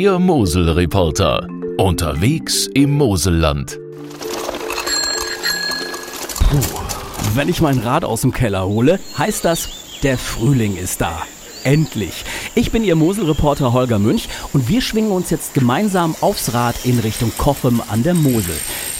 Der Mosel-Reporter. Unterwegs im Moselland. Puh. Wenn ich mein Rad aus dem Keller hole, heißt das, der Frühling ist da. Endlich. Ich bin Ihr Mosel-Reporter Holger Münch und wir schwingen uns jetzt gemeinsam aufs Rad in Richtung Kochem an der Mosel.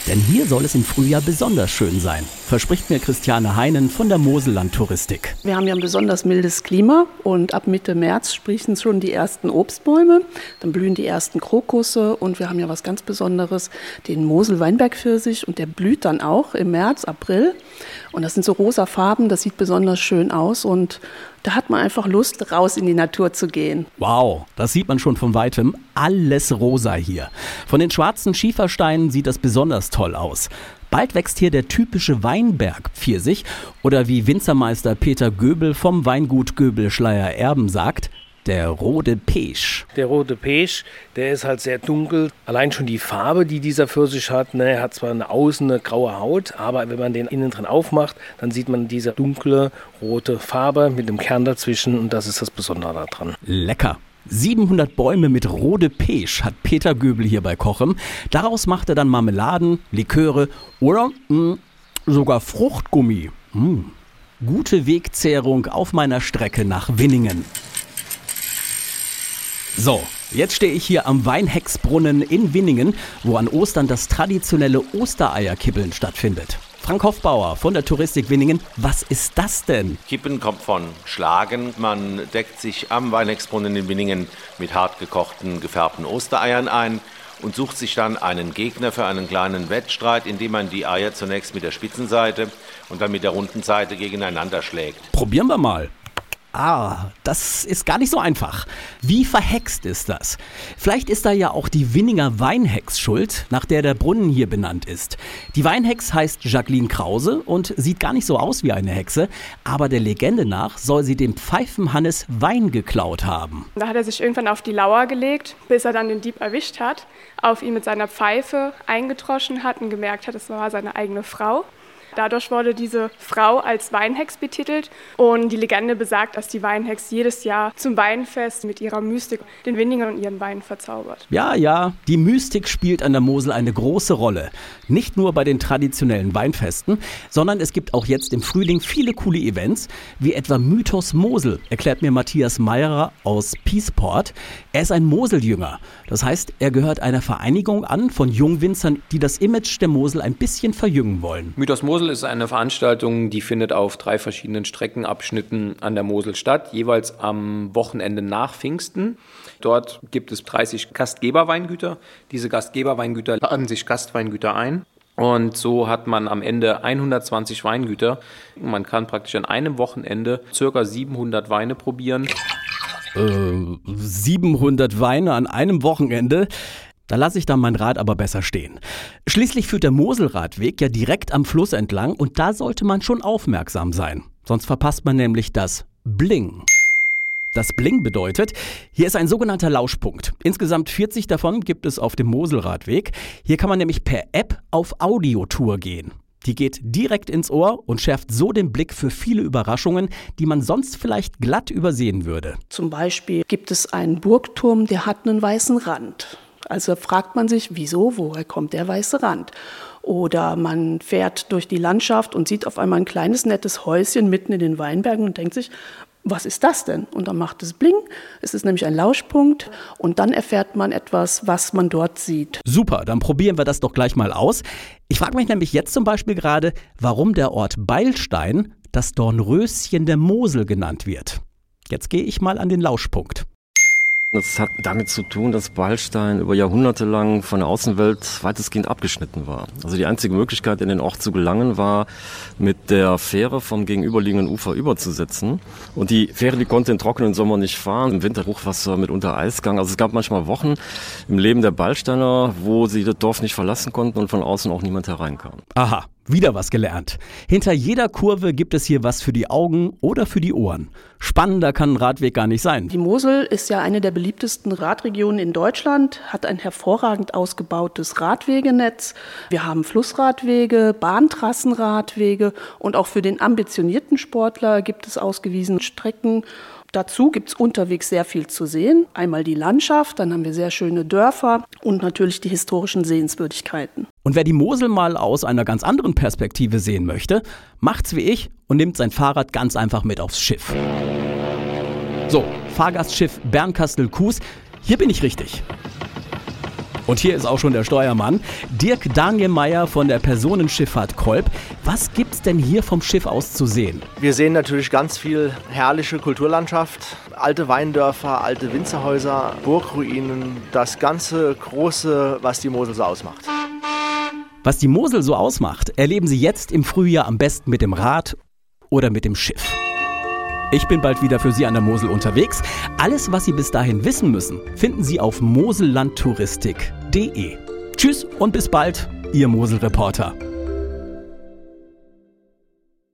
Denn hier soll es im Frühjahr besonders schön sein, verspricht mir Christiane Heinen von der Moselland Touristik. Wir haben ja ein besonders mildes Klima und ab Mitte März sprießen schon die ersten Obstbäume, dann blühen die ersten Krokusse und wir haben ja was ganz Besonderes, den Mosel-Weinberg-Pfirsich und der blüht dann auch im März, April und das sind so rosa Farben, das sieht besonders schön aus und da hat man einfach Lust, raus in die Natur zu gehen. Wow, das sieht man schon von weitem. Alles rosa hier. Von den schwarzen Schiefersteinen sieht das besonders toll aus. Bald wächst hier der typische Weinberg-Pfirsich oder wie Winzermeister Peter Göbel vom Weingut Göbel-Schleier Erben sagt, der rote Pesch. Der rote Pesch, der ist halt sehr dunkel. Allein schon die Farbe, die dieser Pfirsich hat, ne, er hat zwar eine außen eine graue Haut, aber wenn man den innen drin aufmacht, dann sieht man diese dunkle rote Farbe mit dem Kern dazwischen und das ist das Besondere daran. Lecker. 700 Bäume mit Rode Pesch hat Peter Göbel hier bei Kochem. Daraus macht er dann Marmeladen, Liköre oder mh, mm, sogar Fruchtgummi. Mh. Mm. Gute Wegzehrung auf meiner Strecke nach Winningen. So, jetzt stehe ich hier am Weinhexbrunnen in Winningen, wo an Ostern das traditionelle Ostereierkibbeln stattfindet. Frank Hoffbauer von der Touristik Winningen, was ist das denn? Kippen kommt von Schlagen. Man deckt sich am Weinhexbrunnen in Winningen mit hart gekochten, gefärbten Ostereiern ein und sucht sich dann einen Gegner für einen kleinen Wettstreit, indem man die Eier zunächst mit der Spitzenseite und dann mit der runden Seite gegeneinander schlägt. Probieren wir mal. Ah, das ist gar nicht so einfach. Wie verhext ist das? Vielleicht ist da ja auch die Winninger Weinhex schuld, nach der der Brunnen hier benannt ist. Die Weinhex heißt Jacqueline Krause und sieht gar nicht so aus wie eine Hexe, aber der Legende nach soll sie dem Pfeifenhannes Wein geklaut haben. Da hat er sich irgendwann auf die Lauer gelegt, bis er dann den Dieb erwischt hat, auf ihn mit seiner Pfeife eingetroschen hat und gemerkt hat, es war seine eigene Frau. Dadurch wurde diese Frau als Weinhex betitelt und die Legende besagt, dass die Weinhex jedes Jahr zum Weinfest mit ihrer Mystik den Windinger und ihren Wein verzaubert. Ja, ja, die Mystik spielt an der Mosel eine große Rolle. Nicht nur bei den traditionellen Weinfesten, sondern es gibt auch jetzt im Frühling viele coole Events, wie etwa Mythos Mosel, erklärt mir Matthias Meyerer aus Peaceport. Er ist ein Moseljünger. Das heißt, er gehört einer Vereinigung an von Jungwinzern, die das Image der Mosel ein bisschen verjüngen wollen. Mythos Mosel Mosel ist eine Veranstaltung, die findet auf drei verschiedenen Streckenabschnitten an der Mosel statt, jeweils am Wochenende nach Pfingsten. Dort gibt es 30 Gastgeberweingüter. Diese Gastgeberweingüter laden sich Gastweingüter ein. Und so hat man am Ende 120 Weingüter. Man kann praktisch an einem Wochenende circa 700 Weine probieren. Äh, 700 Weine an einem Wochenende. Da lasse ich dann mein Rad aber besser stehen. Schließlich führt der Moselradweg ja direkt am Fluss entlang und da sollte man schon aufmerksam sein. Sonst verpasst man nämlich das Bling. Das Bling bedeutet, hier ist ein sogenannter Lauschpunkt. Insgesamt 40 davon gibt es auf dem Moselradweg. Hier kann man nämlich per App auf Audiotour gehen. Die geht direkt ins Ohr und schärft so den Blick für viele Überraschungen, die man sonst vielleicht glatt übersehen würde. Zum Beispiel gibt es einen Burgturm, der hat einen weißen Rand. Also fragt man sich, wieso, woher kommt der weiße Rand? Oder man fährt durch die Landschaft und sieht auf einmal ein kleines nettes Häuschen mitten in den Weinbergen und denkt sich, was ist das denn? Und dann macht es Bling. Es ist nämlich ein Lauschpunkt und dann erfährt man etwas, was man dort sieht. Super, dann probieren wir das doch gleich mal aus. Ich frage mich nämlich jetzt zum Beispiel gerade, warum der Ort Beilstein das Dornröschen der Mosel genannt wird. Jetzt gehe ich mal an den Lauschpunkt. Das hat damit zu tun, dass Beilstein über Jahrhunderte lang von der Außenwelt weitestgehend abgeschnitten war. Also die einzige Möglichkeit, in den Ort zu gelangen, war, mit der Fähre vom gegenüberliegenden Ufer überzusetzen. Und die Fähre, die konnte im trockenen Sommer nicht fahren, im Winter Hochwasser mitunter Eisgang. Also es gab manchmal Wochen im Leben der Beilsteiner, wo sie das Dorf nicht verlassen konnten und von außen auch niemand hereinkam. Aha. Wieder was gelernt. Hinter jeder Kurve gibt es hier was für die Augen oder für die Ohren. Spannender kann ein Radweg gar nicht sein. Die Mosel ist ja eine der beliebtesten Radregionen in Deutschland, hat ein hervorragend ausgebautes Radwegenetz. Wir haben Flussradwege, Bahntrassenradwege und auch für den ambitionierten Sportler gibt es ausgewiesene Strecken Dazu gibt es unterwegs sehr viel zu sehen. Einmal die Landschaft, dann haben wir sehr schöne Dörfer und natürlich die historischen Sehenswürdigkeiten. Und wer die Mosel mal aus einer ganz anderen Perspektive sehen möchte, macht's wie ich und nimmt sein Fahrrad ganz einfach mit aufs Schiff. So, Fahrgastschiff Bernkastel-Kues, hier bin ich richtig. Und hier ist auch schon der Steuermann, Dirk Daniel Meyer von der Personenschifffahrt Kolb. Was gibt's denn hier vom Schiff aus zu sehen? Wir sehen natürlich ganz viel herrliche Kulturlandschaft, alte Weindörfer, alte Winzerhäuser, Burgruinen, das ganze Große, was die Mosel so ausmacht. Was die Mosel so ausmacht, erleben Sie jetzt im Frühjahr am besten mit dem Rad oder mit dem Schiff. Ich bin bald wieder für Sie an der Mosel unterwegs. Alles, was Sie bis dahin wissen müssen, finden Sie auf mosellandtouristik.de. Tschüss und bis bald, Ihr Mosel-Reporter.